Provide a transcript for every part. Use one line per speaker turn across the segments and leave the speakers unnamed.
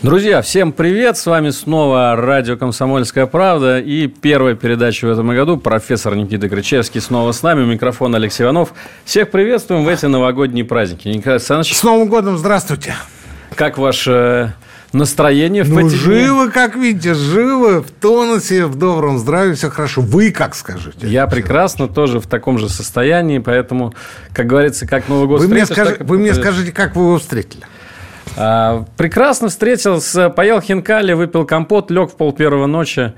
Друзья, всем привет! С вами снова радио «Комсомольская правда» и первая передача в этом году. Профессор Никита Кричевский снова с нами, микрофон Алексей Иванов. Всех приветствуем в эти новогодние праздники. Николай Александрович.
С Новым годом, здравствуйте!
Как ваше настроение в
ну, живы, как видите, живы, в тонусе, в добром здравии, все хорошо. Вы как скажете?
Я прекрасно, тоже в таком же состоянии, поэтому, как говорится, как Новый год
вы мне, скаж... вы мне скажите, как вы его встретили?
А, прекрасно встретился, поел хинкали, выпил компот, лег в пол первого ночи.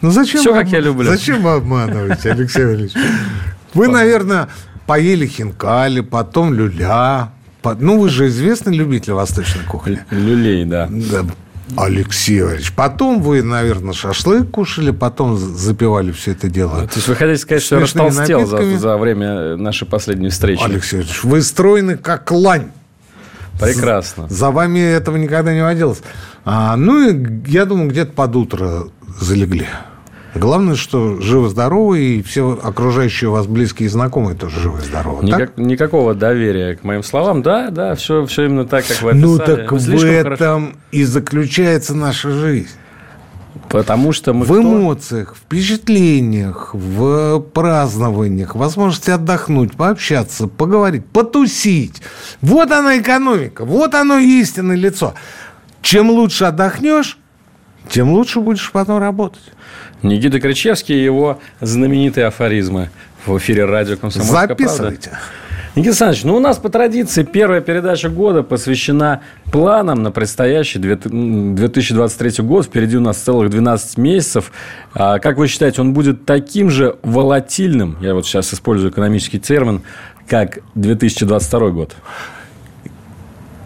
Ну зачем
Все, как я люблю.
Зачем вы обманываете, Алексей Валерьевич? Вы, наверное, поели хинкали, потом люля. Ну, вы же известный любитель восточной кухни.
Люлей, да.
да. Алексей Валерьевич. Потом вы, наверное, шашлык кушали, потом запивали все это дело.
То есть вы хотите сказать, что я растолстел за, за время нашей последней встречи?
Алексей Валерьевич, вы стройны как лань.
Прекрасно.
За вами этого никогда не водилось. А, ну и я думаю, где-то под утро залегли. Главное, что живы-здоровы, и все окружающие вас близкие и знакомые тоже живы-здоровы.
Никак, никакого доверия к моим словам. Да, да, все, все именно так, как вы описали.
Ну, так в этом хорошо. и заключается наша жизнь.
Потому что мы
В кто? эмоциях, впечатлениях, в празднованиях, возможности отдохнуть, пообщаться, поговорить, потусить. Вот она экономика, вот оно истинное лицо. Чем лучше отдохнешь, тем лучше будешь потом работать.
Никита Кричевский и его знаменитые афоризмы в эфире радио «Комсомольская
Записывайте.
правда». Никита Александрович, ну у нас по традиции первая передача года посвящена планам на предстоящий 2023 год. Впереди у нас целых 12 месяцев. А как вы считаете, он будет таким же волатильным, я вот сейчас использую экономический термин, как 2022 год?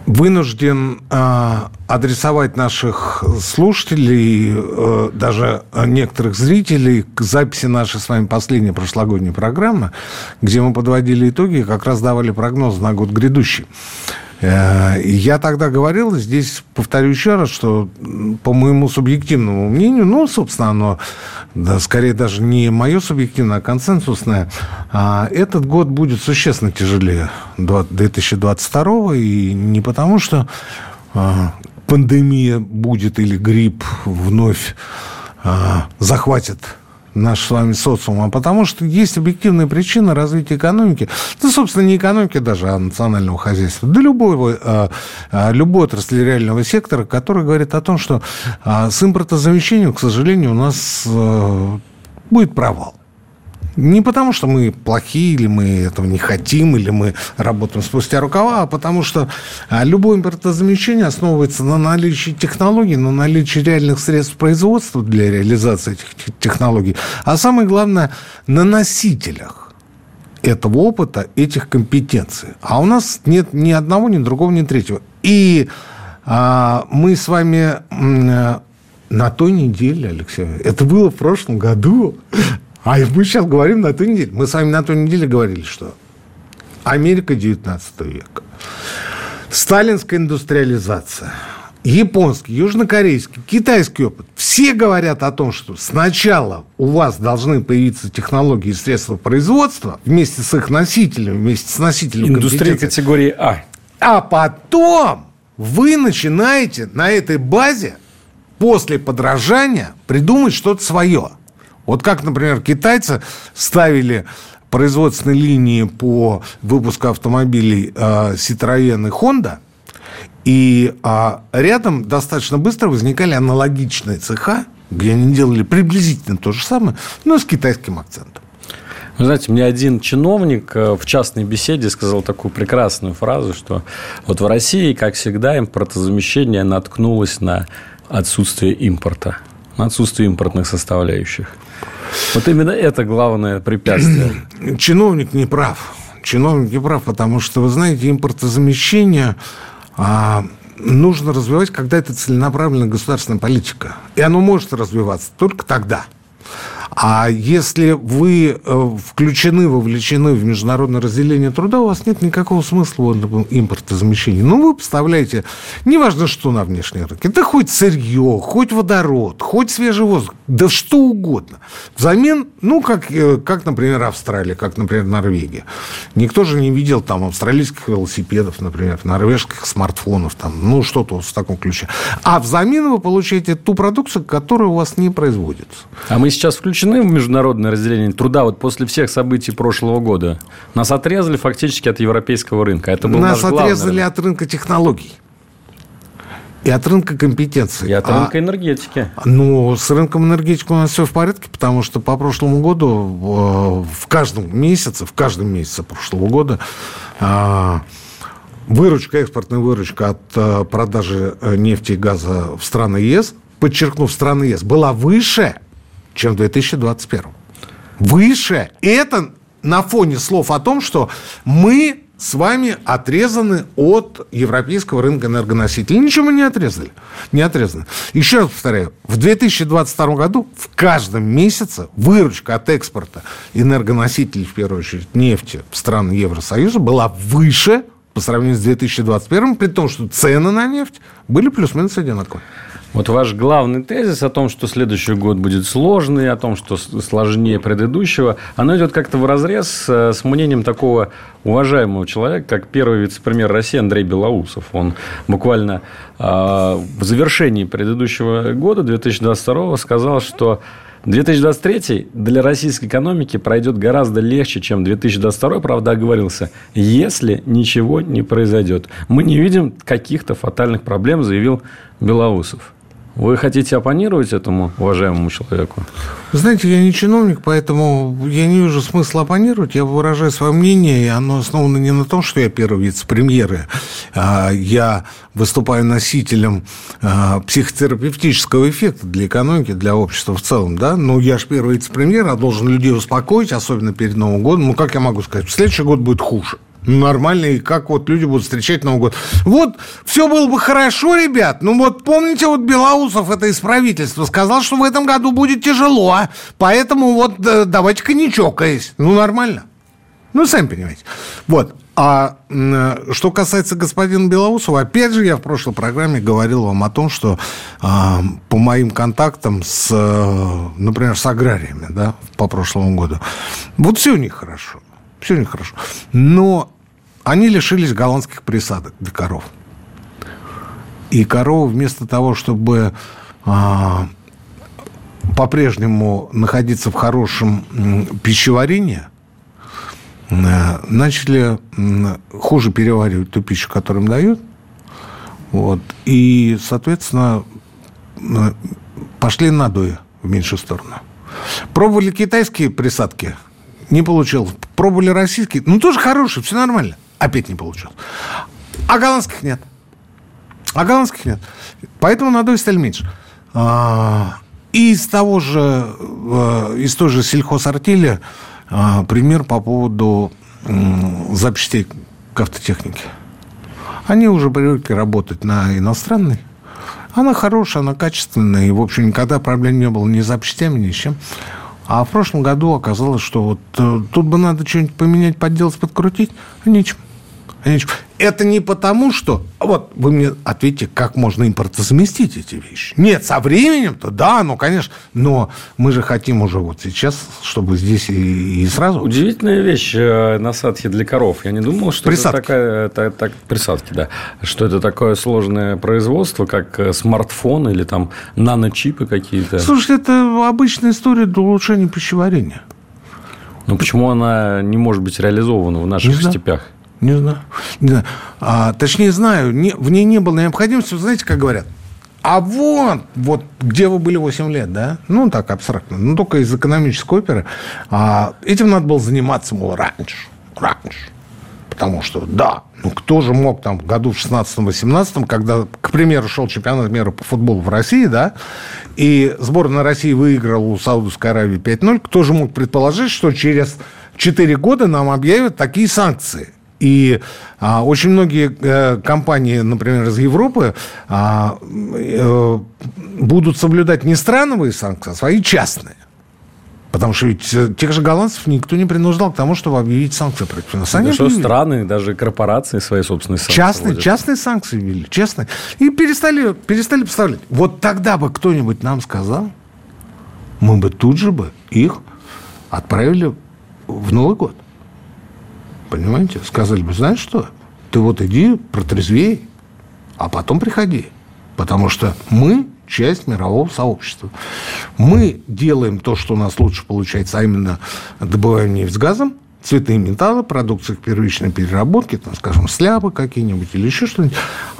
Вынужден э, адресовать наших слушателей, э, даже некоторых зрителей к записи нашей с вами последней прошлогодней программы, где мы подводили итоги и как раз давали прогноз на год грядущий. Э, я тогда говорил, здесь повторю еще раз, что по моему субъективному мнению, ну, собственно, оно да, скорее даже не мое субъективное, а консенсусное, а этот год будет существенно тяжелее 2022 и не потому, что а, пандемия будет или грипп вновь а, захватит наш с вами социум, а потому что есть объективная причина развития экономики, да, собственно, не экономики даже, а национального хозяйства, да любого, а, а, любой отрасли реального сектора, который говорит о том, что а, с импортозамещением, к сожалению, у нас будет провал. Не потому, что мы плохие, или мы этого не хотим, или мы работаем спустя рукава, а потому что а, любое импортозамещение основывается на наличии технологий, на наличии реальных средств производства для реализации этих технологий, а самое главное, на носителях этого опыта, этих компетенций. А у нас нет ни одного, ни другого, ни третьего. И а, мы с вами а, на той неделе, Алексей, это было в прошлом году, а мы сейчас говорим на той неделе. Мы с вами на той неделе говорили, что Америка 19 века, сталинская индустриализация, японский, южнокорейский, китайский опыт. Все говорят о том, что сначала у вас должны появиться технологии и средства производства вместе с их носителями, вместе с носителем
Индустрия категории А.
А потом вы начинаете на этой базе после подражания придумать что-то свое. Вот как, например, китайцы ставили производственные линии по выпуску автомобилей э, Citroёn и Honda, и а, рядом достаточно быстро возникали аналогичные цеха, где они делали приблизительно то же самое, но с китайским акцентом.
Вы знаете, мне один чиновник э, в частной беседе сказал такую прекрасную фразу, что вот в России, как всегда, импортозамещение наткнулось на отсутствие импорта, на отсутствие импортных составляющих. Вот именно это главное препятствие.
Чиновник не прав. Чиновник не прав, потому что, вы знаете, импортозамещение а, нужно развивать, когда это целенаправленная государственная политика. И оно может развиваться только тогда. А если вы э, включены, вовлечены в международное разделение труда, у вас нет никакого смысла в импортозамещении. Ну, вы поставляете, неважно, что на внешней рынке, да хоть сырье, хоть водород, хоть свежий воздух, да что угодно. Взамен, ну, как, э, как например, Австралия, как, например, Норвегия. Никто же не видел там австралийских велосипедов, например, норвежских смартфонов, там, ну, что-то в таком ключе. А взамен вы получаете ту продукцию, которая у вас не производится.
А мы сейчас включены в международное разделение труда вот после всех событий прошлого года? Нас отрезали фактически от европейского рынка. Это был
Нас
главный
отрезали
рынок.
от рынка технологий. И от рынка компетенций.
И от
А-
рынка энергетики.
Ну, с рынком энергетики у нас все в порядке, потому что по прошлому году э, в каждом месяце, в каждом месяце прошлого года э, выручка, экспортная выручка от э, продажи нефти и газа в страны ЕС, подчеркну, в страны ЕС, была выше, чем в 2021. Выше. И это на фоне слов о том, что мы с вами отрезаны от европейского рынка энергоносителей. Ничего мы не отрезали. Не отрезаны. Еще раз повторяю, в 2022 году в каждом месяце выручка от экспорта энергоносителей, в первую очередь нефти, в страны Евросоюза была выше по сравнению с 2021, при том, что цены на нефть были плюс-минус одинаковые.
Вот ваш главный тезис о том, что следующий год будет сложный, о том, что сложнее предыдущего, оно идет как-то в разрез э, с мнением такого уважаемого человека, как первый вице-премьер России Андрей Белоусов. Он буквально э, в завершении предыдущего года, 2022, сказал, что 2023 для российской экономики пройдет гораздо легче, чем 2022, правда, оговорился, если ничего не произойдет. Мы не видим каких-то фатальных проблем, заявил Белоусов. Вы хотите оппонировать этому уважаемому человеку?
Знаете, я не чиновник, поэтому я не вижу смысла оппонировать. Я выражаю свое мнение, и оно основано не на том, что я первый вице-премьер. а Я выступаю носителем а, психотерапевтического эффекта для экономики, для общества в целом. Да? Ну, я же первый вице-премьер, а должен людей успокоить, особенно перед Новым годом. Ну, как я могу сказать, следующий год будет хуже. Нормально, и как вот люди будут встречать Новый год. Вот, все было бы хорошо, ребят. Ну, вот помните, вот Белоусов, это из правительства, сказал, что в этом году будет тяжело. а Поэтому вот э, давайте-ка чокаясь. Ну, нормально. Ну, сами понимаете. Вот. А э, что касается господина Белоусова, опять же, я в прошлой программе говорил вам о том, что а, по моим контактам с, э, например, с аграриями, да, по прошлому году, вот все у них хорошо. Все у них хорошо. Но они лишились голландских присадок для коров. И коровы вместо того, чтобы а, по-прежнему находиться в хорошем пищеварении, э, начали м, хуже переваривать ту пищу, которую им дают. Вот. И, соответственно, пошли надои в меньшую сторону. Пробовали китайские присадки, не получилось. Пробовали российские, ну, тоже хорошие, все нормально. Опять не получилось. А голландских нет. А голландских нет. Поэтому надои стали меньше. А, И из того же, э, из той же сельхозартели а, пример по поводу запчастей к автотехнике. Они уже привыкли работать на иностранной. Она хорошая, она качественная. И, в общем, никогда проблем не было ни с запчастями, ни с чем. А в прошлом году оказалось, что вот э, тут бы надо что-нибудь поменять, подделать, подкрутить. А нечем. А. Это не потому, что... Вот вы мне ответьте, как можно импортозаместить эти вещи. Нет, со временем-то, да, ну, конечно. Но мы же хотим уже вот сейчас, чтобы здесь и, и сразу...
Удивительная вещь э, насадки для коров. Я не думал, что
Присадки.
это такая... та- так- присадки, да. Что это такое сложное производство, как э, смартфон или там наночипы какие-то.
Слушайте, это обычная история для улучшения пищеварения.
Но почему она не может быть реализована в наших
Не
степях?
Не знаю. Не знаю. А, точнее, знаю, не, в ней не было необходимости. Вы знаете, как говорят? А вот, вот где вы были 8 лет, да? Ну, так, абстрактно. Ну, только из экономической оперы. А, этим надо было заниматься, мол, раньше. Раньше. Потому что, да, ну кто же мог там в году в 16-18, когда, к примеру, шел чемпионат мира по футболу в России, да, и сборная России выиграла у Саудовской Аравии 5-0, кто же мог предположить, что через 4 года нам объявят такие санкции? И а, очень многие э, компании, например, из Европы, а, э, будут соблюдать не страновые санкции, а свои частные. Потому что ведь э, тех же голландцев никто не принуждал к тому, чтобы объявить санкции против нас.
Они да что страны, даже корпорации свои собственные
санкции частные, частные санкции ввели, честно. И перестали, перестали поставлять. Вот тогда бы кто-нибудь нам сказал, мы бы тут же бы их отправили в Новый год. Понимаете? Сказали бы, знаешь что, ты вот иди, протрезвей, а потом приходи. Потому что мы часть мирового сообщества. Мы делаем то, что у нас лучше получается, а именно добываем нефть с газом, цветные металлы, продукции первичной переработки, там, скажем, сляпы какие-нибудь или еще что-нибудь.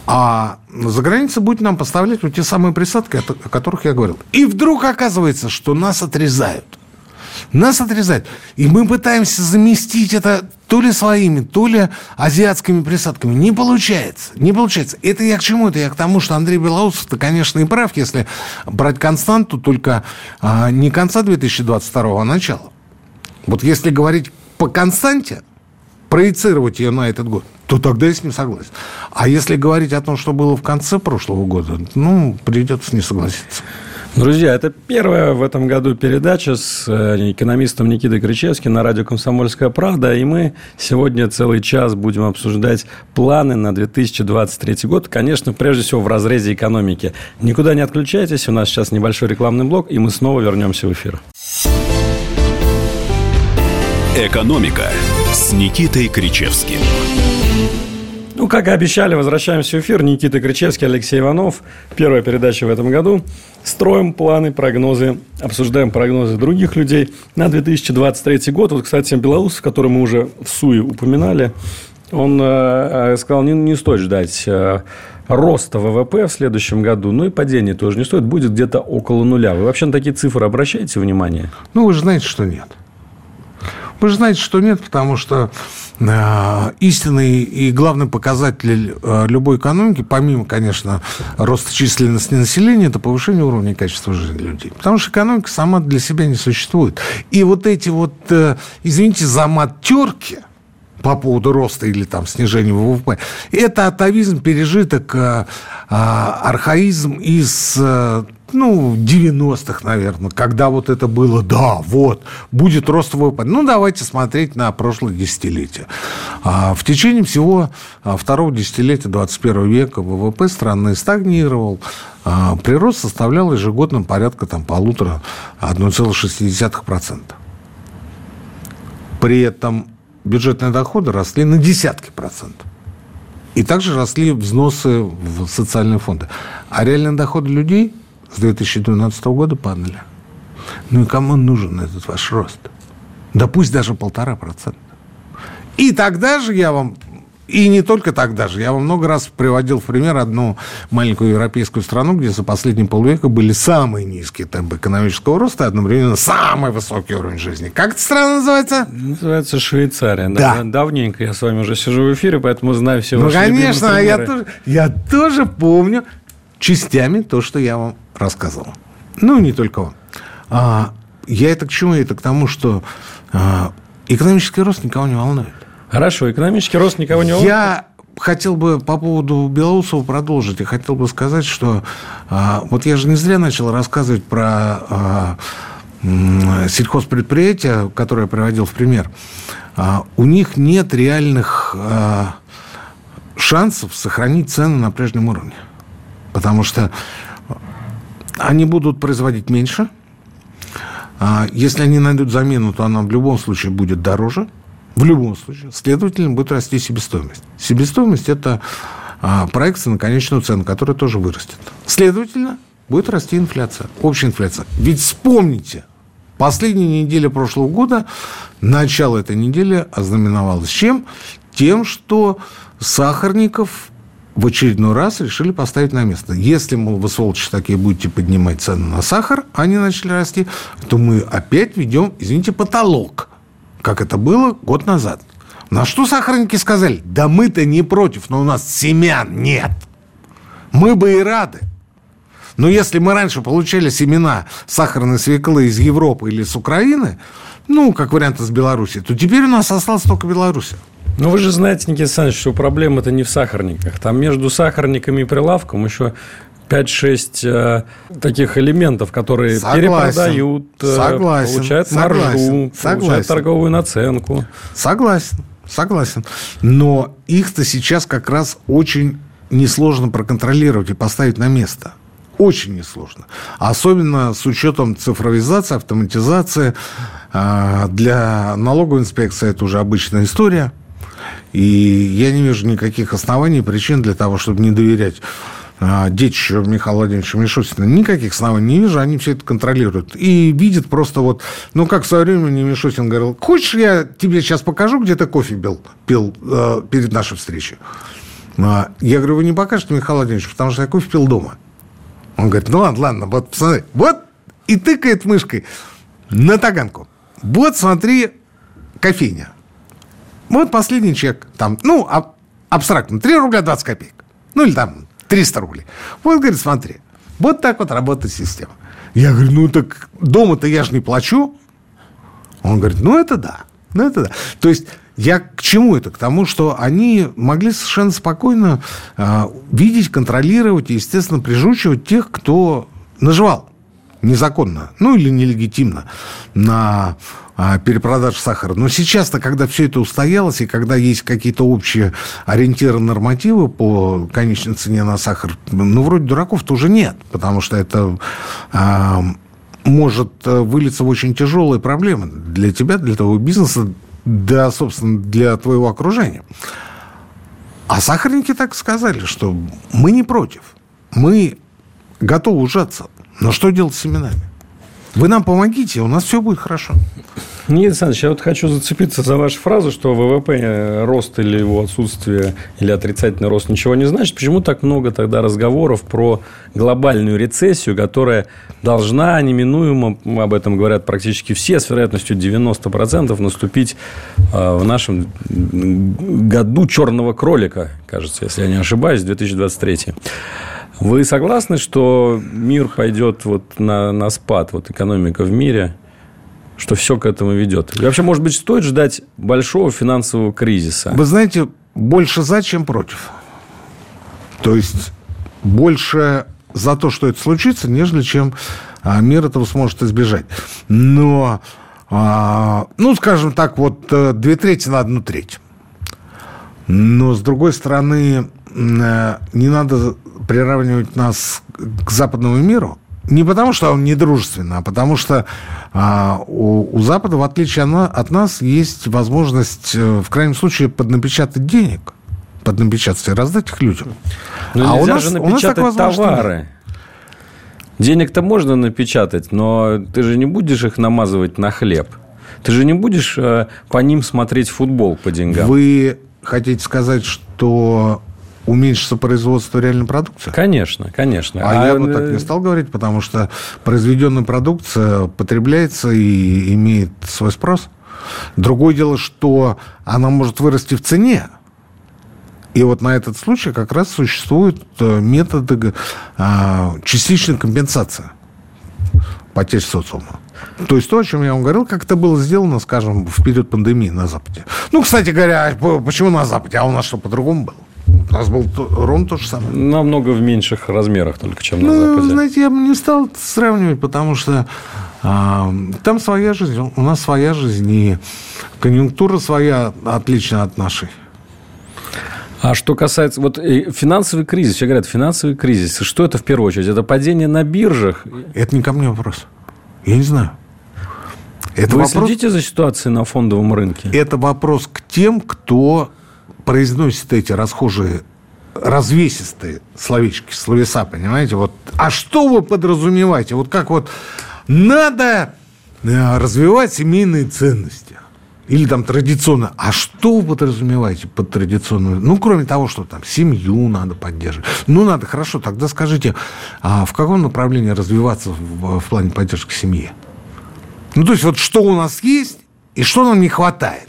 А за границей будет нам поставлять вот те самые присадки, о которых я говорил. И вдруг оказывается, что нас отрезают – нас отрезают. И мы пытаемся заместить это то ли своими, то ли азиатскими присадками. Не получается. Не получается. Это я к чему? Это я к тому, что Андрей Белоусов-то, конечно, и прав, если брать константу только а, не конца 2022, а начала. Вот если говорить по константе, проецировать ее на этот год, то тогда я с ним согласен. А если говорить о том, что было в конце прошлого года, ну, придется не согласиться.
Друзья, это первая в этом году передача с э, экономистом Никитой Кричевским на радио «Комсомольская правда». И мы сегодня целый час будем обсуждать планы на 2023 год. Конечно, прежде всего в разрезе экономики. Никуда не отключайтесь. У нас сейчас небольшой рекламный блок, и мы снова вернемся в эфир.
«Экономика» с Никитой Кричевским.
Ну, как и обещали, возвращаемся в эфир. Никита Кричевский, Алексей Иванов. Первая передача в этом году. Строим планы, прогнозы, обсуждаем прогнозы других людей на 2023 год. Вот, кстати, Белоус, который мы уже в СУИ упоминали, он э, э, сказал, не, не стоит ждать э, роста ВВП в следующем году, ну и падения тоже не стоит, будет где-то около нуля. Вы вообще на такие цифры обращаете внимание?
Ну, вы же знаете, что нет. Вы же знаете, что нет, потому что э, истинный и главный показатель э, любой экономики, помимо, конечно, роста численности населения, это повышение уровня качества жизни людей. Потому что экономика сама для себя не существует. И вот эти вот, э, извините за мат терки, по поводу роста или там снижения ВВП. Это атовизм, пережиток, архаизм из ну, 90-х, наверное, когда вот это было, да, вот, будет рост ВВП. Ну, давайте смотреть на прошлое десятилетие. А в течение всего а, второго десятилетия 21 века ВВП страны стагнировал. А, прирост составлял ежегодно порядка там, полутора 1,6%. При этом бюджетные доходы росли на десятки процентов. И также росли взносы в социальные фонды. А реальные доходы людей – с 2012 года падали. Ну и кому нужен этот ваш рост? Да пусть даже полтора процента. И тогда же я вам и не только тогда же. Я вам много раз приводил в пример одну маленькую европейскую страну, где за последние полвека были самые низкие темпы экономического роста и одновременно самый высокий уровень жизни. Как эта страна называется?
Называется Швейцария. Да. Давненько я с вами уже сижу в эфире, поэтому знаю все
Ну, конечно, я тоже, я тоже помню частями то, что я вам рассказывал. Ну, не только он. А, я это к чему? Это к тому, что а, экономический рост никого не волнует.
Хорошо, экономический рост никого не волнует.
Я хотел бы по поводу Белоусова продолжить. Я хотел бы сказать, что а, вот я же не зря начал рассказывать про а, сельхозпредприятия, которые я приводил в пример. А, у них нет реальных а, шансов сохранить цены на прежнем уровне. Потому что они будут производить меньше. А если они найдут замену, то она в любом случае будет дороже. В любом случае. Следовательно, будет расти себестоимость. Себестоимость – это а, проекция на конечную цену, которая тоже вырастет. Следовательно, будет расти инфляция, общая инфляция. Ведь вспомните, последняя неделя прошлого года, начало этой недели ознаменовалось чем? Тем, что Сахарников в очередной раз решили поставить на место. Если, мол, вы, сволочи такие, будете поднимать цены на сахар, они начали расти, то мы опять ведем, извините, потолок, как это было год назад. На что сахарники сказали? Да мы-то не против, но у нас семян нет. Мы бы и рады. Но если мы раньше получали семена сахарной свеклы из Европы или с Украины, ну, как вариант из Беларуси, то теперь у нас осталась только Беларусь.
Ну, вы же знаете, Никита Александрович, что проблема-то не в сахарниках. Там между сахарниками и прилавком еще 5-6 э, таких элементов, которые согласен, перепродают, э, согласен, получают согласен, маржу, согласен. получают торговую наценку.
Согласен, согласен. Но их-то сейчас как раз очень несложно проконтролировать и поставить на место. Очень несложно. Особенно с учетом цифровизации, автоматизации. А, для налоговой инспекции это уже обычная история. И я не вижу никаких оснований, причин для того, чтобы не доверять а, детищу Михаила Владимировича Мишустина. Никаких оснований не вижу, они все это контролируют. И видят просто вот, ну, как в свое время Мишустин говорил, хочешь, я тебе сейчас покажу, где ты кофе пил, пил э, перед нашей встречей? А, я говорю, вы не покажете, Михаил Владимирович, потому что я кофе пил дома. Он говорит, ну ладно, ладно, вот посмотри, вот, и тыкает мышкой на таганку. Вот, смотри, кофейня. Вот последний чек, там, ну, аб- абстрактно, 3 рубля 20 копеек. Ну, или там 300 рублей. Вот, говорит, смотри, вот так вот работает система. Я говорю, ну, так дома-то я же не плачу. Он говорит, ну, это да, ну, это да. То есть я к чему это? К тому, что они могли совершенно спокойно э, видеть, контролировать и, естественно, прижучивать тех, кто наживал незаконно, ну или нелегитимно на а, перепродаже сахара. Но сейчас-то, когда все это устоялось, и когда есть какие-то общие ориентиры, нормативы по конечной цене на сахар, ну, вроде дураков-то уже нет, потому что это а, может э, вылиться в очень тяжелые проблемы для тебя, для твоего бизнеса, да, собственно, для твоего окружения. А сахарники так сказали, что мы не против. Мы готовы ужаться. Но что делать с семенами? Вы нам помогите, у нас все будет хорошо.
Нет, Александрович, я вот хочу зацепиться за вашу фразу, что ВВП э, рост или его отсутствие, или отрицательный рост ничего не значит. Почему так много тогда разговоров про глобальную рецессию, которая должна неминуемо, об этом говорят практически все, с вероятностью 90% наступить э, в нашем году черного кролика, кажется, если я не ошибаюсь, 2023. Вы согласны, что мир пойдет вот на, на спад, вот экономика в мире, что все к этому ведет? И вообще, может быть, стоит ждать большого финансового кризиса?
Вы знаете, больше за, чем против. То есть, больше за то, что это случится, нежели чем а, мир этого сможет избежать. Но, а, ну, скажем так, вот э, две трети на одну треть. Но, с другой стороны, не надо приравнивать нас к западному миру, не потому, что он недружественный, а потому что а, у, у Запада, в отличие от нас, есть возможность, э, в крайнем случае, поднапечатать денег, поднапечатать и раздать их людям.
Но а у нас, же напечатать у нас товары. Денег-то можно напечатать, но ты же не будешь их намазывать на хлеб. Ты же не будешь э, по ним смотреть футбол по деньгам.
Вы хотите сказать, что уменьшится производство реальной продукции?
Конечно, конечно.
А, а я бы так не стал говорить, потому что произведенная продукция потребляется и имеет свой спрос. Другое дело, что она может вырасти в цене. И вот на этот случай как раз существуют э, методы а, частичной компенсации потерь социума. То есть то, о чем я вам говорил, как это было сделано, скажем, в период пандемии на Западе. Ну, кстати говоря, почему на Западе? А у нас что, по-другому было? У нас был ровно то же самое.
Намного в меньших размерах только, чем ну, на Западе.
Знаете, я бы не стал сравнивать, потому что а, там своя жизнь, у нас своя жизнь, и конъюнктура своя отличная от нашей.
А что касается вот финансовый кризис, все говорят, финансовый кризис, что это в первую очередь? Это падение на биржах?
Это не ко мне вопрос. Я не знаю.
Это Вы вопрос... следите за ситуацией на фондовом рынке?
Это вопрос к тем, кто произносит эти расхожие развесистые словечки, словеса, понимаете? Вот, а что вы подразумеваете? Вот как вот надо э, развивать семейные ценности. Или там традиционно. А что вы подразумеваете под традиционную? Ну, кроме того, что там семью надо поддерживать. Ну, надо, хорошо, тогда скажите, а в каком направлении развиваться в, в плане поддержки семьи? Ну, то есть, вот что у нас есть и что нам не хватает.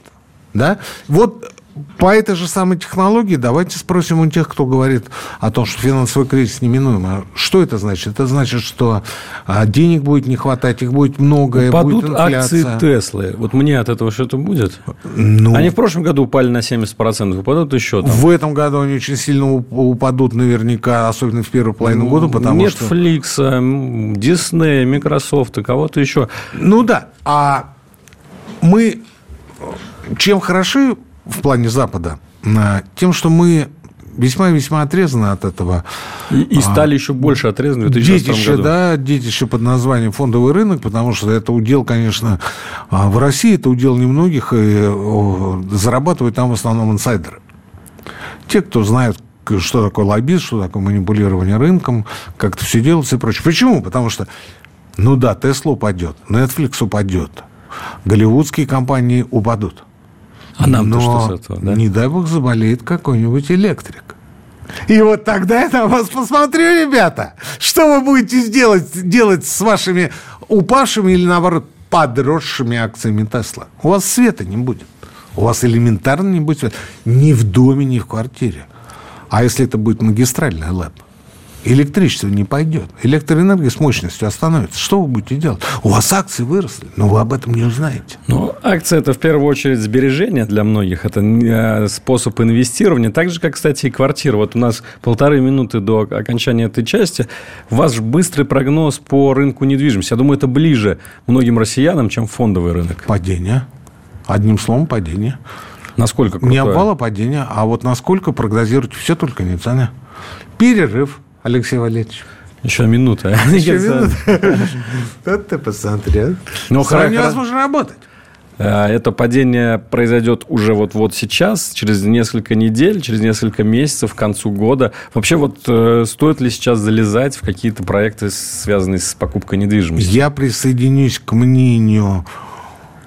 Да? Вот по этой же самой технологии давайте спросим у тех, кто говорит о том, что финансовый кризис неминуем. А что это значит? Это значит, что а, денег будет не хватать, их будет много,
Упадут
будет
акции
инфляция.
Теслы. Вот мне от этого что-то будет?
Ну,
Они в прошлом году упали на 70%, упадут еще там.
в этом году они очень сильно уп- упадут наверняка, особенно в первую половину года, потому что...
Netflix, м, Disney, Microsoft и кого-то еще.
Ну да, а мы чем хороши в плане Запада? А, Тем, что мы весьма и весьма отрезаны от этого
И, и стали еще больше отрезаны в 2022
детище,
году.
да, детище под названием фондовый рынок, потому что это удел, конечно, а, в России это удел немногих, и зарабатывают там в основном инсайдеры. Те, кто знают, что такое лоббист, что такое манипулирование рынком, как это все делается и прочее. Почему? Потому что, ну да, Тесла упадет, Netflix упадет, голливудские компании упадут.
А нам-то что с этого, да?
не дай бог, заболеет какой-нибудь электрик. И вот тогда я на вас посмотрю, ребята. Что вы будете сделать, делать с вашими упавшими или, наоборот, подросшими акциями Тесла? У вас света не будет. У вас элементарно не будет света. Ни в доме, ни в квартире. А если это будет магистральный лэп? Электричество не пойдет. Электроэнергия с мощностью остановится. Что вы будете делать? У вас акции выросли, но вы об этом не узнаете.
Ну, акция – это в первую очередь сбережение для многих. Это э, способ инвестирования. Так же, как, кстати, и квартира. Вот у нас полторы минуты до окончания этой части. Ваш быстрый прогноз по рынку недвижимости. Я думаю, это ближе многим россиянам, чем фондовый рынок.
Падение. Одним словом, падение.
Насколько
Не
крутое?
обвала падения, а вот насколько прогнозируете все, только не цены. Перерыв, Алексей Валерьевич.
Еще минута.
Еще минута. Вот ты посмотрел.
Ну,
С вами невозможно работать.
Э, Это падение произойдет уже вот-вот сейчас, через несколько недель, через несколько месяцев, к концу года. Вообще, вот э, стоит ли сейчас залезать в какие-то проекты, связанные с покупкой недвижимости?
Я присоединюсь к мнению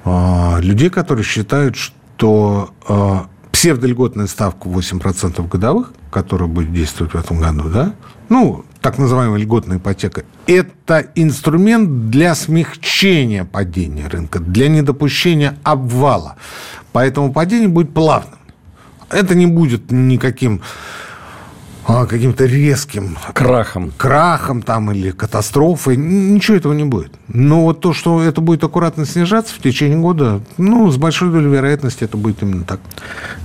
а, людей, которые считают, что а, псевдольготная ставка 8% годовых, которая будет действовать в этом году, да, ну, так называемая льготная ипотека, это инструмент для смягчения падения рынка, для недопущения обвала. Поэтому падение будет плавным. Это не будет никаким каким-то резким
Крахом.
крахом там или катастрофой, ничего этого не будет. Но вот то, что это будет аккуратно снижаться в течение года, ну, с большой долей вероятности это будет именно так.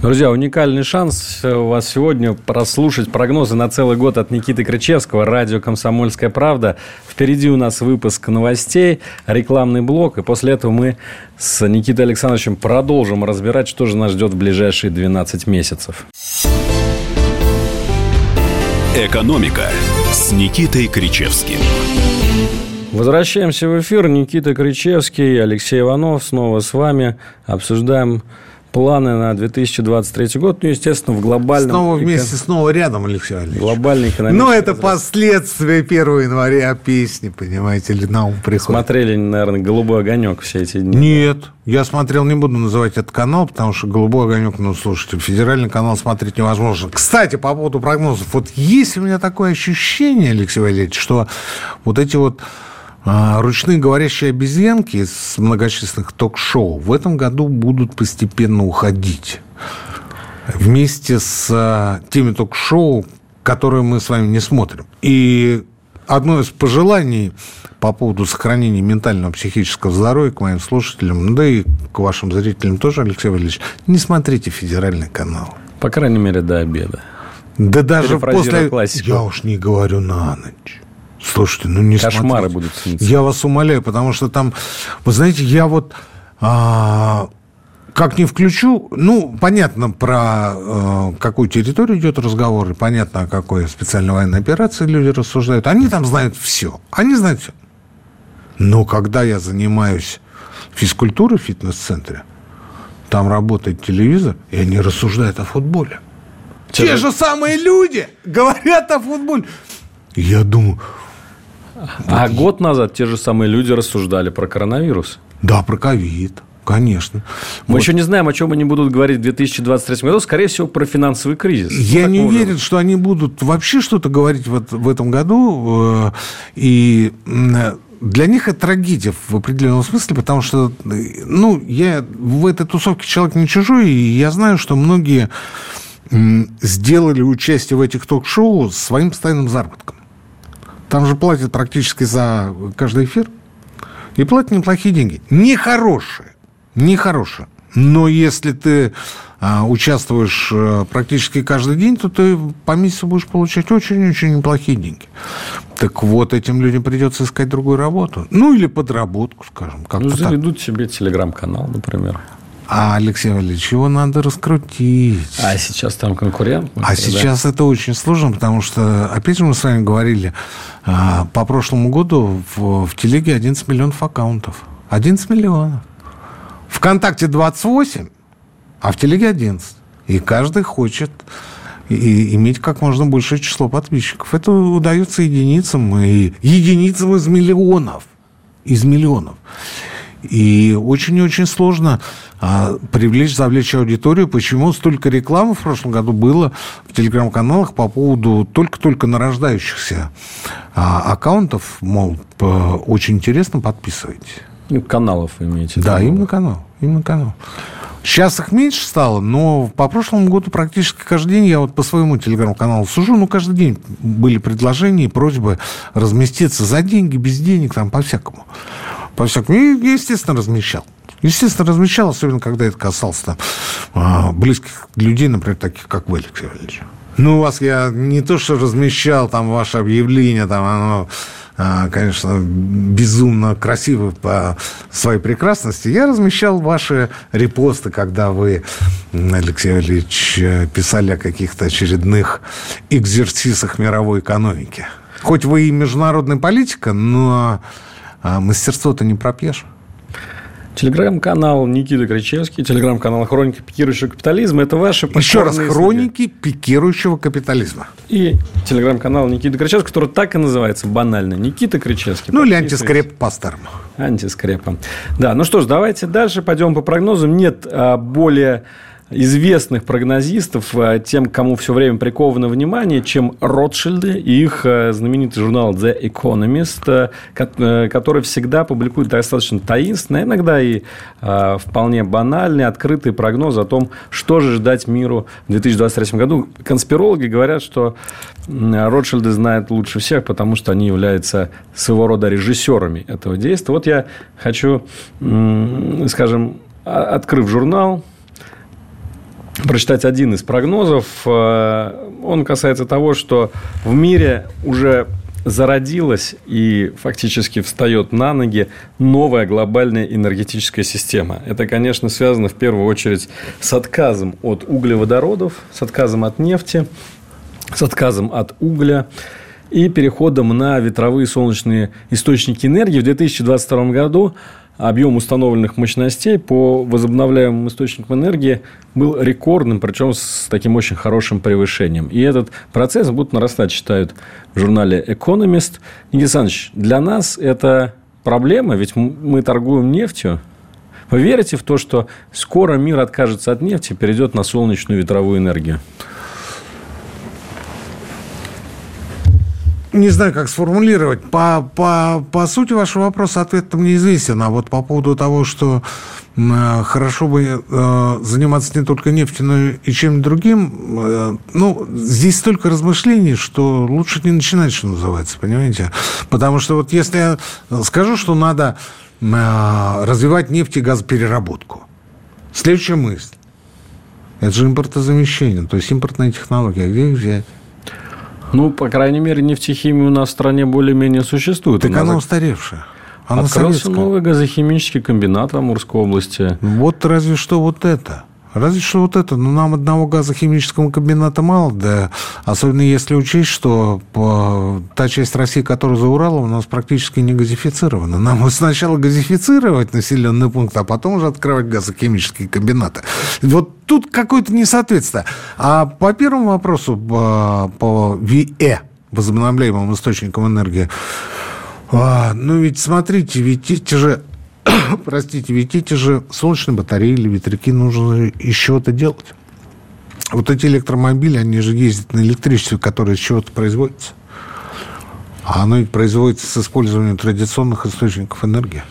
Друзья, уникальный шанс э, у вас сегодня прослушать прогнозы на целый год от Никиты Крычевского, радио «Комсомольская правда». Впереди у нас выпуск новостей, рекламный блок, и после этого мы с Никитой Александровичем продолжим разбирать, что же нас ждет в ближайшие 12 месяцев.
«Экономика» с Никитой Кричевским.
Возвращаемся в эфир. Никита Кричевский, Алексей Иванов снова с вами. Обсуждаем планы на 2023 год. Ну, естественно, в глобальном...
Снова
эко-
вместе, снова рядом, Алексей Валерьевич.
Глобальный экономический
Но это
разрыв.
последствия 1 января песни, понимаете, или на ум приходит.
Смотрели, наверное, «Голубой огонек» все эти дни.
Нет, я смотрел, не буду называть этот канал, потому что «Голубой огонек», ну, слушайте, федеральный канал смотреть невозможно. Кстати, по поводу прогнозов, вот есть у меня такое ощущение, Алексей Валерьевич, что вот эти вот ручные говорящие обезьянки с многочисленных ток-шоу в этом году будут постепенно уходить. Вместе с а, теми ток-шоу, которые мы с вами не смотрим. И одно из пожеланий по поводу сохранения ментального психического здоровья к моим слушателям, да и к вашим зрителям тоже, Алексей Валерьевич, не смотрите федеральный канал.
По крайней мере, до обеда.
Да даже после...
классику.
Я уж не говорю на ночь. Слушайте, ну не
Кошмары
смотрите.
будут сниться.
Я вас умоляю, потому что там, вы знаете, я вот а, как не включу, ну, понятно, про э, какую территорию идет разговор, и понятно, о какой специальной военной операции люди рассуждают. Они там знают все. Они знают все. Но когда я занимаюсь физкультурой в фитнес-центре, там работает телевизор, и они рассуждают о футболе. Те
Те
же самые люди говорят о футболе. Я думаю,
А год назад те же самые люди рассуждали про коронавирус.
да, про ковид, конечно.
Мы
Вот.
еще не знаем, о чем они будут говорить в 2023 году. Скорее всего, про финансовый кризис.
Я
Ну,
не уверен, что они будут вообще что-то говорить вот в этом году. э, И для них это трагедия в определенном смысле, потому что, ну, я в этой тусовке человек не чужой, и я знаю, что многие сделали участие в этих ток-шоу своим постоянным заработком. Там же платят практически за каждый эфир. И платят неплохие деньги. Нехорошие. Нехорошие. Но если ты а, участвуешь а, практически каждый день, то ты по месяцу будешь получать очень-очень неплохие деньги. Так вот, этим людям придется искать другую работу. Ну, или подработку, скажем.
Как ну, заведут так. себе телеграм-канал, например.
А, Алексей Валерьевич, его надо раскрутить.
А сейчас там конкурент?
А да? сейчас это очень сложно, потому что, опять же, мы с вами говорили, а, по прошлому году в, в телеге 11 миллионов аккаунтов. 11 миллионов. ВКонтакте 28, а в телеге 11. И каждый хочет и иметь как можно большее число подписчиков. Это удается единицам, и единицам из миллионов. Из миллионов. И очень-очень сложно а, привлечь, завлечь аудиторию. Почему столько рекламы в прошлом году было в телеграм-каналах по поводу только-только нарождающихся а, аккаунтов, мол, очень интересно, подписывайтесь.
Ну, каналов имеете.
Да, именно канал. Именно канал. Сейчас их меньше стало, но по прошлому году практически каждый день, я вот по своему телеграм-каналу сужу, ну, каждый день были предложения и просьбы разместиться за деньги, без денег, там, по-всякому. По-всякому. И, естественно, размещал. Естественно, размещал, особенно когда это касалось там, а, близких людей, например, таких, как вы, Алексей Валерьевич. Ну, вас я не то, что размещал там ваше объявление, там оно а, конечно, безумно красивы по своей прекрасности. Я размещал ваши репосты, когда вы, Алексей Валерьевич, писали о каких-то очередных экзерсисах мировой экономики. Хоть вы и международный политика, но а, мастерство-то не пропьешь.
Телеграм-канал Никита Кричевский, телеграм-канал «Хроники пикирующего капитализма» – это ваши
Еще раз, «Хроники пикирующего капитализма».
И телеграм-канал Никита Кричевский, который так и называется банально – Никита Кричевский.
Ну, или антискреп по-старому.
Антискрепа. Да, ну что ж, давайте дальше пойдем по прогнозам. Нет а, более известных прогнозистов, э, тем, кому все время приковано внимание, чем Ротшильды и их э, знаменитый журнал The Economist, э, который всегда публикует достаточно таинственные, иногда и вполне банальные, открытые прогнозы о том, что же ждать миру в 2023 году. Конспирологи говорят, что Ротшильды знают лучше всех, потому что они являются своего рода режиссерами этого действия. Вот я хочу, скажем, открыв журнал, прочитать один из прогнозов. Э, он касается того, что в мире уже зародилась и фактически встает на ноги новая глобальная энергетическая система. Это, конечно, связано в первую очередь с отказом от углеводородов, с отказом от нефти, с отказом от угля и переходом на ветровые солнечные источники энергии. В 2022 году объем установленных мощностей по возобновляемым источникам энергии был рекордным, причем с таким очень хорошим превышением. И этот процесс будет нарастать, считают в журнале Economist. Никита Александрович, для нас это проблема, ведь мы торгуем нефтью. Вы верите в то, что скоро мир откажется от нефти и перейдет на солнечную ветровую энергию?
Не знаю, как сформулировать. По, по, по сути вашего вопроса ответ мне известен. А вот по поводу того, что э, хорошо бы э, заниматься не только нефтью, но и чем-то другим, э, ну, здесь столько размышлений, что лучше не начинать, что называется, понимаете? Потому что вот если я скажу, что надо э, развивать нефть и газопереработку, следующая мысль. Это же импортозамещение, то есть импортная технология. Где их взять?
Ну, по крайней мере, нефтехимия у нас в стране более-менее существует.
Так она устаревшая.
Она Открылся советская. новый газохимический комбинат в Амурской области.
Вот разве что вот это. Разве что вот это. Но нам одного газохимического комбината мало, да. Особенно если учесть, что по, та часть России, которая за Уралом, у нас практически не газифицирована. Нам сначала газифицировать населенный пункт, а потом уже открывать газохимические комбинаты. Вот тут какое-то несоответствие. А по первому вопросу, по, по ВИЭ, возобновляемым источникам энергии, а, ну ведь смотрите, ведь эти же простите, ведь эти же солнечные батареи или ветряки нужно из чего-то делать. Вот эти электромобили, они же ездят на электричестве, которое из чего-то производится. А оно ведь производится с использованием традиционных источников энергии.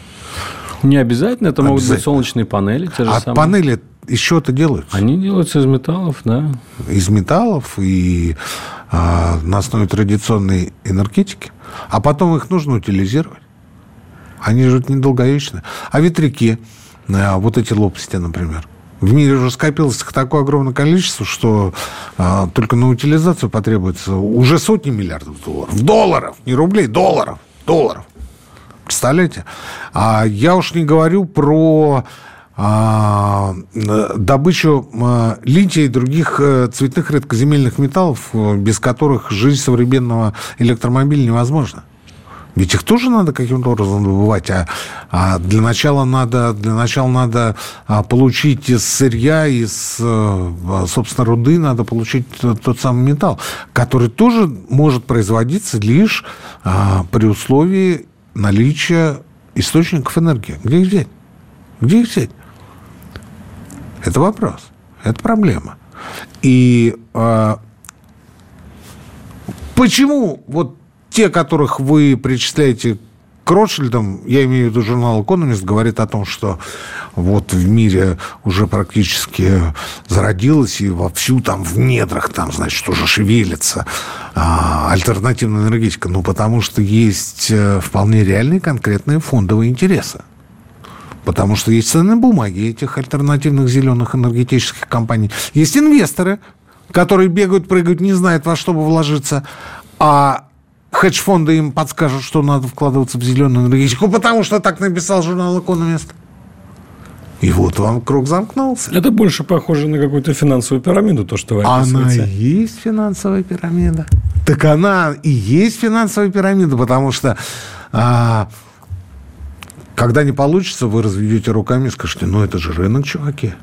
Не обязательно, это могут быть солнечные панели, те же
а
самые.
панели из чего-то делаются?
Они делаются из металлов, да.
Из металлов и а, на основе традиционной энергетики. А потом их нужно утилизировать. Они же недолговечны. А ветряки, а, вот эти лопасти, например, в мире уже скопилось их такое огромное количество, что а, только на утилизацию потребуется уже сотни миллиардов долларов. Долларов, не рублей, долларов. Долларов. Представляете? А я уж не говорю про а, добычу а, лития и других а, цветных редкоземельных металлов, без которых жизнь современного электромобиля невозможна. Ведь их тоже надо каким-то образом добывать, а, а для начала надо, для начала надо а, получить из сырья, из, а, собственно, руды надо получить тот, тот самый металл, который тоже может производиться лишь а, при условии наличия источников энергии. Где их взять? Где их взять? Это вопрос, это проблема. И а, почему вот те, которых вы причисляете к Ротшильдам, я имею в виду журнал «Экономист», говорит о том, что вот в мире уже практически зародилась и вовсю там в недрах там, значит, уже шевелится а, альтернативная энергетика. Ну, потому что есть э, вполне реальные конкретные фондовые интересы. Потому что есть ценные бумаги этих альтернативных зеленых энергетических компаний. Есть инвесторы, которые бегают, прыгают, не знают, во что бы вложиться. А хедж-фонды им подскажут, что надо вкладываться в зеленую энергетику, потому что так написал журнал «Экономист». И вот вам круг замкнулся.
Это больше похоже на какую-то финансовую пирамиду, то, что вы
описываете. Она и есть финансовая пирамида. Так она и есть финансовая пирамида, потому что а, когда не получится, вы разведете руками и скажете, ну это же рынок, чуваки.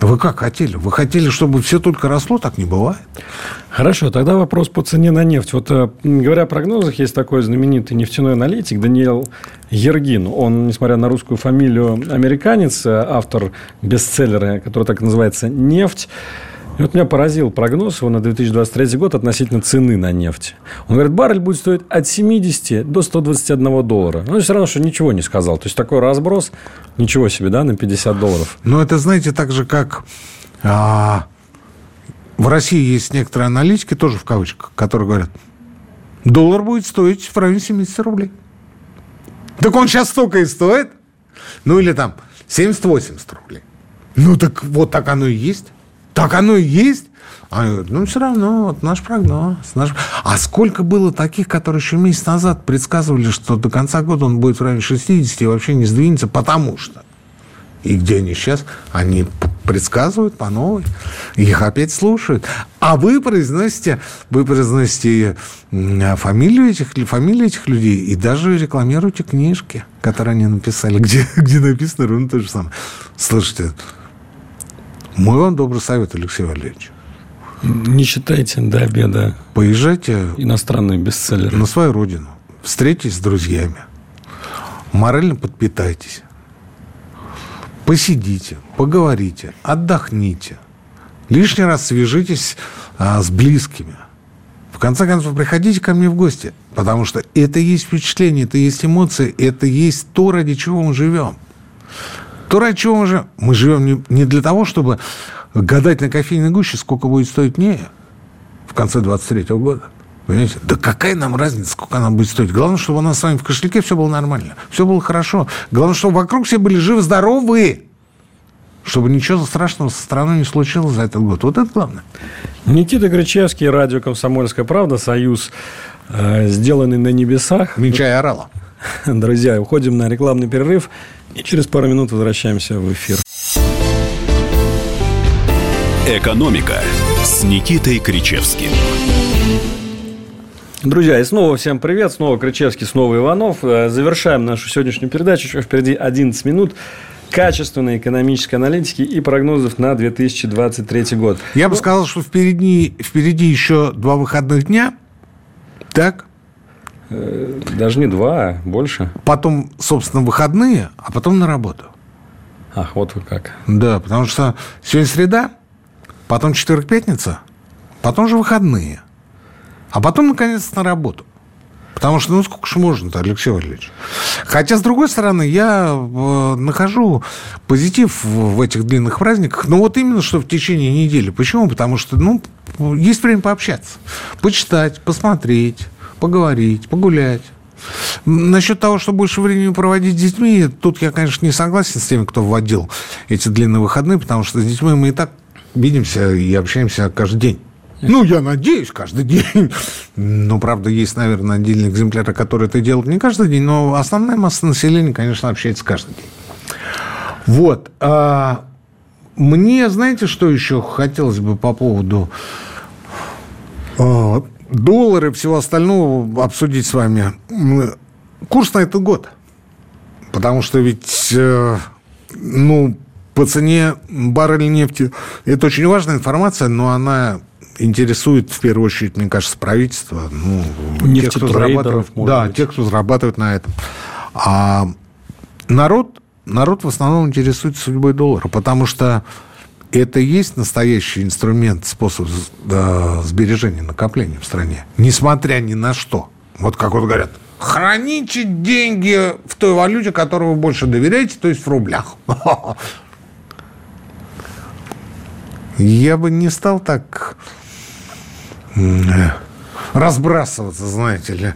Вы как хотели? Вы хотели, чтобы все только росло? Так не бывает.
Хорошо, тогда вопрос по цене на нефть. Вот э, говоря о прогнозах, есть такой знаменитый нефтяной аналитик Даниэл Ергин. Он, несмотря на русскую фамилию, американец, э, автор бестселлера, который так называется «Нефть». И вот меня поразил прогноз его на 2023 год относительно цены на нефть. Он говорит, баррель будет стоить от 70 до 121 доллара. Но все равно, что ничего не сказал. То есть, такой разброс, ничего себе, да, на 50 долларов.
Ну, это, знаете, так же, как а, в России есть некоторые аналитики, тоже в кавычках, которые говорят, доллар будет стоить в районе 70 рублей. Так он сейчас столько и стоит. Ну, или там 70-80 рублей. Ну, так вот так оно и есть. Так оно и есть. А ну, все равно, вот наш прогноз. Наш... А сколько было таких, которые еще месяц назад предсказывали, что до конца года он будет в районе 60 и вообще не сдвинется, потому что. И где они сейчас? Они предсказывают по новой. Их опять слушают. А вы произносите, вы произносите фамилию этих, фамилию этих людей и даже рекламируете книжки, которые они написали, где, где написано ровно то же самое. Слушайте, мой вам добрый совет, Алексей Валерьевич.
Не считайте до обеда.
Поезжайте
иностранные бестселлеры.
На свою родину. Встретитесь с друзьями. Морально подпитайтесь. Посидите, поговорите, отдохните. Лишний раз свяжитесь а, с близкими. В конце концов, приходите ко мне в гости, потому что это есть впечатление, это есть эмоции, это есть то, ради чего мы живем то ради чего мы живем? Мы живем не, для того, чтобы гадать на кофейной гуще, сколько будет стоить нефть в конце 23 года. Понимаете? Да какая нам разница, сколько она будет стоить? Главное, чтобы у нас с вами в кошельке все было нормально. Все было хорошо. Главное, чтобы вокруг все были живы-здоровы. Чтобы ничего страшного со страной не случилось за этот год. Вот это главное.
Никита Гречевский, радио «Комсомольская правда», «Союз», э, сделанный на небесах.
Менчай орала.
Друзья, уходим на рекламный перерыв. И через пару минут возвращаемся в эфир.
«Экономика» с Никитой Кричевским.
Друзья, и снова всем привет. Снова Кричевский, снова Иванов. Э, завершаем нашу сегодняшнюю передачу. Еще впереди 11 минут качественной экономической аналитики и прогнозов на 2023 год.
Я бы сказал, что впереди, впереди еще два выходных дня. Так?
Э, даже не два, а больше.
Потом, собственно, выходные, а потом на работу.
Ах, вот вы как.
Да, потому что сегодня среда, потом четверг, пятница, потом же выходные. А потом, наконец, на работу. Потому что, ну, сколько же можно-то, Алексей Валерьевич? Хотя, с другой стороны, я э, нахожу позитив в этих длинных праздниках, но вот именно что в течение недели. Почему? Потому что, ну, есть время пообщаться, почитать, посмотреть, поговорить, погулять. Насчет того, что больше времени проводить с детьми, тут я, конечно, не согласен с теми, кто вводил эти длинные выходные, потому что с детьми мы и так видимся и общаемся каждый день. Ну, я надеюсь, каждый день. Ну, правда, есть, наверное, отдельные экземпляры, которые это делают не каждый день, но основная масса населения, конечно, общается каждый день. Вот. А мне, знаете, что еще хотелось бы по поводу доллара и всего остального обсудить с вами? Курс на этот год. Потому что ведь, э, ну, по цене барреля нефти это очень важная информация, но она интересует в первую очередь, мне кажется, правительство. Ну,
тех, кто зарабатывает,
да, быть. тех, кто зарабатывает на этом. А народ, народ в основном интересуется судьбой доллара, потому что это есть настоящий инструмент, способ сбережения, накопления в стране. Несмотря ни на что. Вот как вот говорят, храните деньги в той валюте, которой вы больше доверяете, то есть в рублях. Я бы не стал так разбрасываться, знаете ли,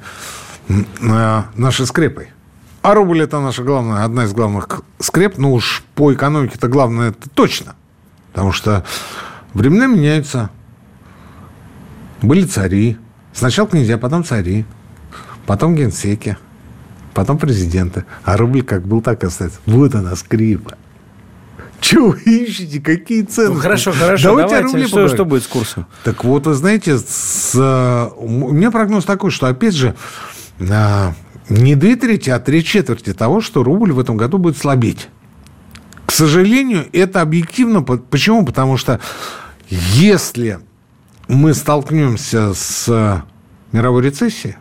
нашей скрепой. А рубль это наша главная, одна из главных скреп. Ну уж по экономике это главное, это точно. Потому что времена меняются. Были цари. Сначала князья, потом цари. Потом генсеки. Потом президенты. А рубль как был, так и остается. Вот она скрипа. Чего вы ищете? Какие цены? Ну,
хорошо, хорошо. Давайте, Давайте что, что будет с курсом?
Так вот, вы знаете, с, у меня прогноз такой, что, опять же, не две трети, а три четверти того, что рубль в этом году будет слабеть. К сожалению, это объективно. Почему? Потому что если мы столкнемся с мировой рецессией,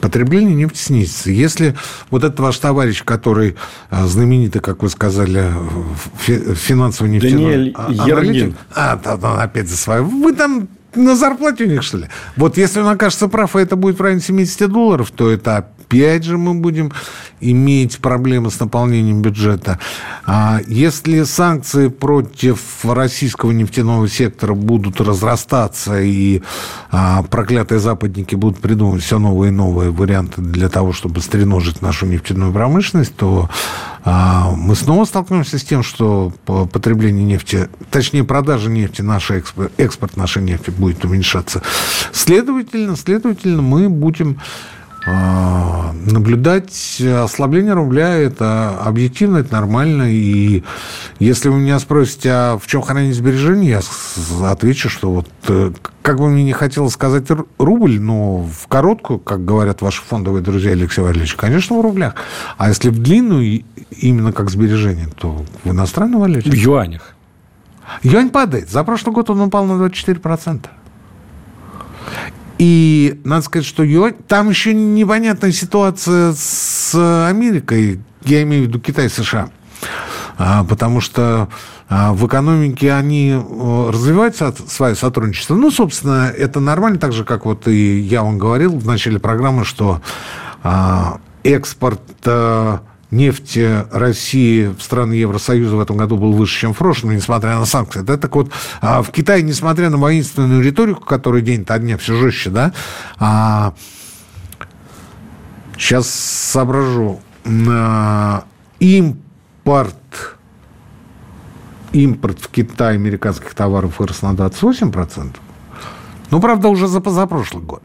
потребление нефти снизится. Если вот этот ваш товарищ, который а, знаменитый, как вы сказали, финансовый нефтяной
Даниэль аналитик,
а, да, опять за свое, вы там на зарплате у них, что ли? Вот если он окажется прав, и это будет в районе 70 долларов, то это опять же мы будем иметь проблемы с наполнением бюджета. А если санкции против российского нефтяного сектора будут разрастаться, и а, проклятые западники будут придумывать все новые и новые варианты для того, чтобы стреножить нашу нефтяную промышленность, то а, мы снова столкнемся с тем, что потребление нефти, точнее, продажа нефти, наш экспорт, экспорт нашей нефти будет уменьшаться. Следовательно, следовательно, мы будем наблюдать ослабление рубля – это объективно, это нормально. И если вы меня спросите, а в чем хранить сбережения, я отвечу, что вот э, как бы мне не хотелось сказать рубль, но в короткую, как говорят ваши фондовые друзья, Алексей Валерьевич, конечно, в рублях. А если в длинную, именно как сбережение, то в иностранной валюте.
В юанях.
Юань падает. За прошлый год он упал на 24%. И надо сказать, что. Там еще непонятная ситуация с Америкой, я имею в виду Китай и США. А, потому что а, в экономике они развивают свое сотрудничество. Ну, собственно, это нормально, так же, как вот и я вам говорил в начале программы, что а, экспорт нефти России в страны Евросоюза в этом году был выше, чем в прошлом, несмотря на санкции. Да, так вот, а в Китае, несмотря на воинственную риторику, которая день то дня все жестче, да, а, сейчас соображу, а, импорт импорт в Китай американских товаров вырос на 28%. Ну, правда, уже за позапрошлый год.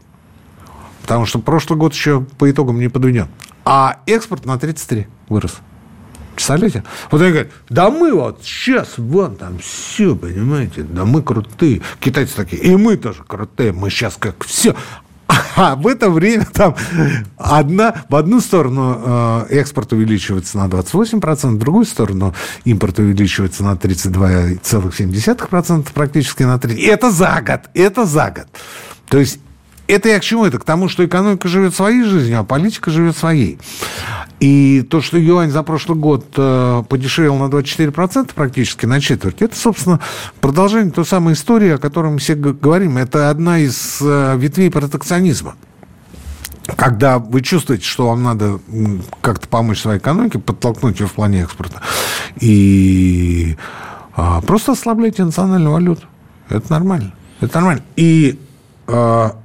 Потому что прошлый год еще по итогам не подведен. А экспорт на 33 вырос. Представляете? Вот они говорят, да мы вот сейчас вон там все, понимаете, да мы крутые. Китайцы такие, и мы тоже крутые, мы сейчас как все. А в это время там одна, в одну сторону э, экспорт увеличивается на 28%, в другую сторону импорт увеличивается на 32,7%, практически на 3%. И это за год, это за год. То есть это я к чему? Это к тому, что экономика живет своей жизнью, а политика живет своей. И то, что юань за прошлый год э, подешевел на 24% практически, на четверть, это, собственно, продолжение той самой истории, о которой мы все говорим. Это одна из э, ветвей протекционизма. когда вы чувствуете, что вам надо как-то помочь своей экономике, подтолкнуть ее в плане экспорта, и а, просто ослабляйте национальную валюту. Это нормально. Это нормально. И а,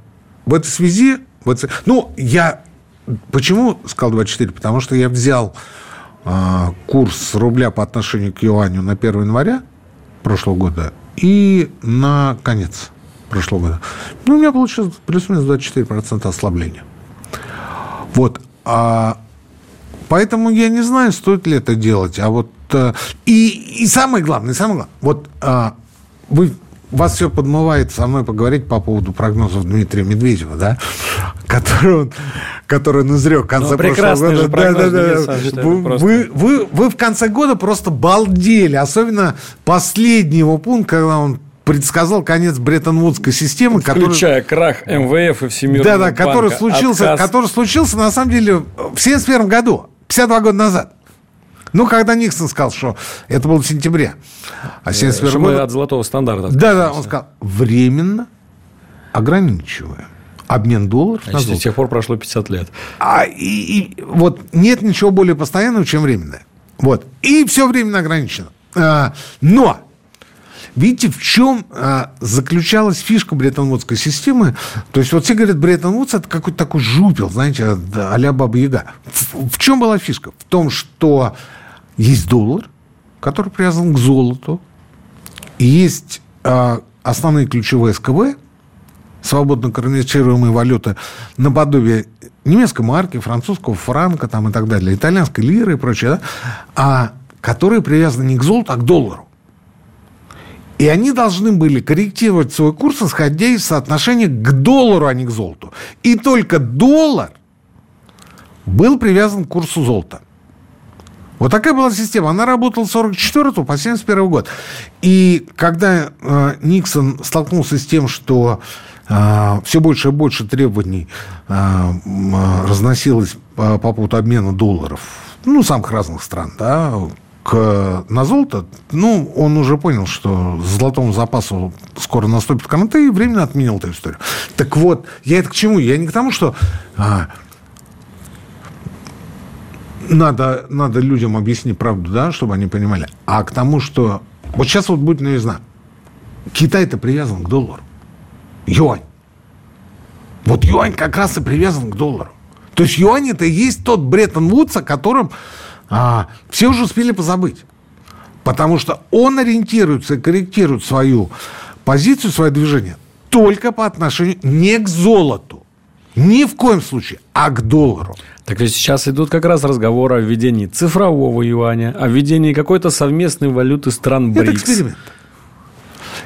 в этой связи... В этой, ну, я... Почему сказал 24? Потому что я взял а, курс рубля по отношению к юаню на 1 января прошлого года и на конец прошлого года. Ну, у меня получилось плюс-минус 24% ослабления. Вот. А, поэтому я не знаю, стоит ли это делать. А вот а, и, и самое главное, самое главное, вот а, вы вас все подмывает со мной поговорить по поводу прогнозов Дмитрия Медведева, да, который, он, который он изрек в конце ну, прошлого года.
да, да, да.
Вы, вы, вы, вы в конце года просто балдели, особенно последний его пункт, когда он предсказал конец Бреттон-Вудской системы.
Включая который, крах МВФ и Всемирного
Да, да, который случился, отказ... который случился, на самом деле, в 1971 году, 52 года назад. Ну, когда Никсон сказал, что это было в сентябре.
А 71 год... от золотого стандарта.
Да, да, он сказал, временно ограничивая обмен долларов
Значит, на золото. с тех пор прошло 50 лет.
А, и, и, вот нет ничего более постоянного, чем временное. Вот. И все временно ограничено. А, но Видите, в чем а, заключалась фишка Бреттон-Вудской системы? То есть, вот все говорят, Бреттон-Вудс это какой-то такой жупел, знаете, а-ля Баба Яга. В, в чем была фишка? В том, что есть доллар, который привязан к золоту, и есть э, основные ключевые СКВ, свободно конвертируемые валюты, наподобие немецкой марки, французского франка там, и так далее, итальянской лиры и прочее, да, а, которые привязаны не к золоту, а к доллару. И они должны были корректировать свой курс, исходя из соотношения к доллару, а не к золоту. И только доллар был привязан к курсу золота. Вот такая была система. Она работала с 44 по 71 год. И когда э, Никсон столкнулся с тем, что э, все больше и больше требований э, разносилось по, по поводу обмена долларов, ну, самых разных стран, да, к, на золото, ну, он уже понял, что золотому запасу скоро наступит конец, и временно отменил эту историю. Так вот, я это к чему? Я не к тому, что а, надо, надо людям объяснить правду, да, чтобы они понимали. А к тому, что... Вот сейчас вот будет новизна. Китай-то привязан к доллару. Юань. Вот юань как раз и привязан к доллару. То есть юань это и есть тот Бреттон-Вудс, о котором а, все уже успели позабыть. Потому что он ориентируется и корректирует свою позицию, свое движение только по отношению не к золоту. Ни в коем случае, а к доллару.
Так ведь сейчас идут как раз разговоры о введении цифрового юаня, о введении какой-то совместной валюты стран БРИКС.
Это эксперимент.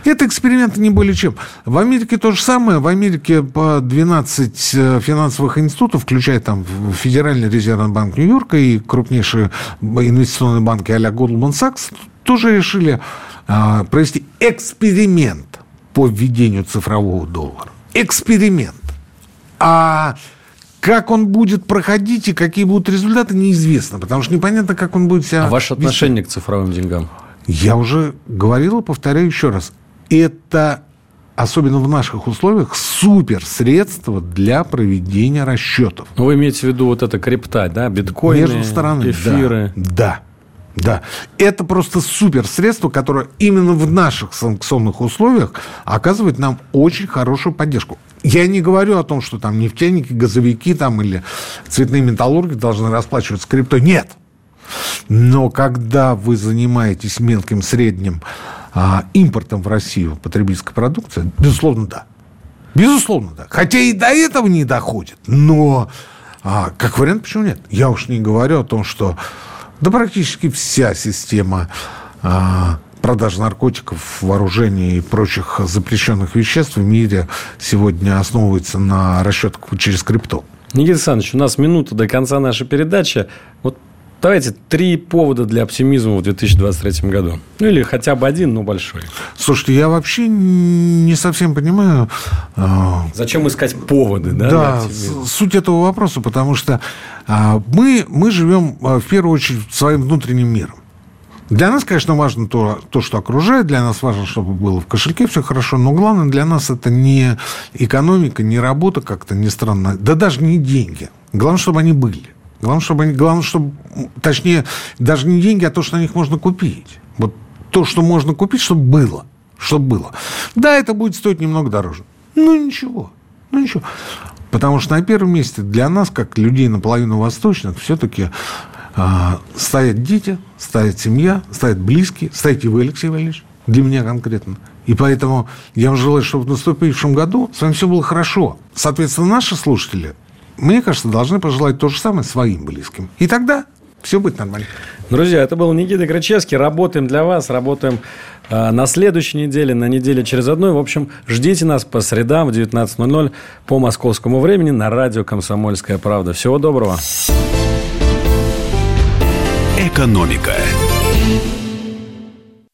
Это эксперимент не более чем. В Америке то же самое. В Америке по 12 э, финансовых институтов, включая там Федеральный резервный банк Нью-Йорка и крупнейшие инвестиционные банки а-ля Goldman Sachs, тоже решили а, провести эксперимент по введению цифрового доллара. Эксперимент. А как он будет проходить и какие будут результаты, неизвестно, потому что непонятно, как он будет себя...
А ваше вести. отношение к цифровым деньгам?
Я уже говорил и повторяю еще раз. Это, особенно в наших условиях, супер средство для проведения расчетов.
Ну, вы имеете в виду вот это крипта, да? Биткоины,
Между сторонами,
эфиры.
Да, да. Да, это просто супер средство, которое именно в наших санкционных условиях оказывает нам очень хорошую поддержку. Я не говорю о том, что там нефтяники, газовики там или цветные металлурги должны расплачиваться крипто. Нет. Но когда вы занимаетесь мелким, средним а, импортом в Россию потребительской продукции, безусловно, да. Безусловно, да. Хотя и до этого не доходит. Но а, как вариант, почему нет? Я уж не говорю о том, что да практически вся система а, продажи наркотиков, вооружений и прочих запрещенных веществ в мире сегодня основывается на расчетах через крипту.
Никита Александрович, у нас минута до конца нашей передачи. Вот давайте три повода для оптимизма в 2023 году. Ну, или хотя бы один, но большой.
Слушайте, я вообще не совсем понимаю...
А, Зачем искать поводы, да?
Да, суть этого вопроса, потому что а, мы, мы живем, а, в первую очередь, своим внутренним миром. Для нас, конечно, важно то, то, что окружает, для нас важно, чтобы было в кошельке все хорошо, но главное для нас это не экономика, не работа как-то, не странно, да даже не деньги. Главное, чтобы они были. Главное, чтобы они, главное, чтобы, точнее, даже не деньги, а то, что на них можно купить. Вот то, что можно купить, чтобы было. Чтобы было. Да, это будет стоить немного дороже. Ну, ничего. Ну, ничего. Потому что на первом месте для нас, как людей наполовину восточных, все-таки стоят дети, стоит семья, стоят близкие, стоите вы, Алексей Валерьевич, для меня конкретно. И поэтому я вам желаю, чтобы в наступившем году с вами все было хорошо. Соответственно, наши слушатели, мне кажется, должны пожелать то же самое своим близким. И тогда все будет нормально.
Друзья, это был Никита Крачевский. Работаем для вас, работаем э, на следующей неделе, на неделе через одну. В общем, ждите нас по средам в 19.00 по московскому времени на радио «Комсомольская правда». Всего доброго.
Экономика.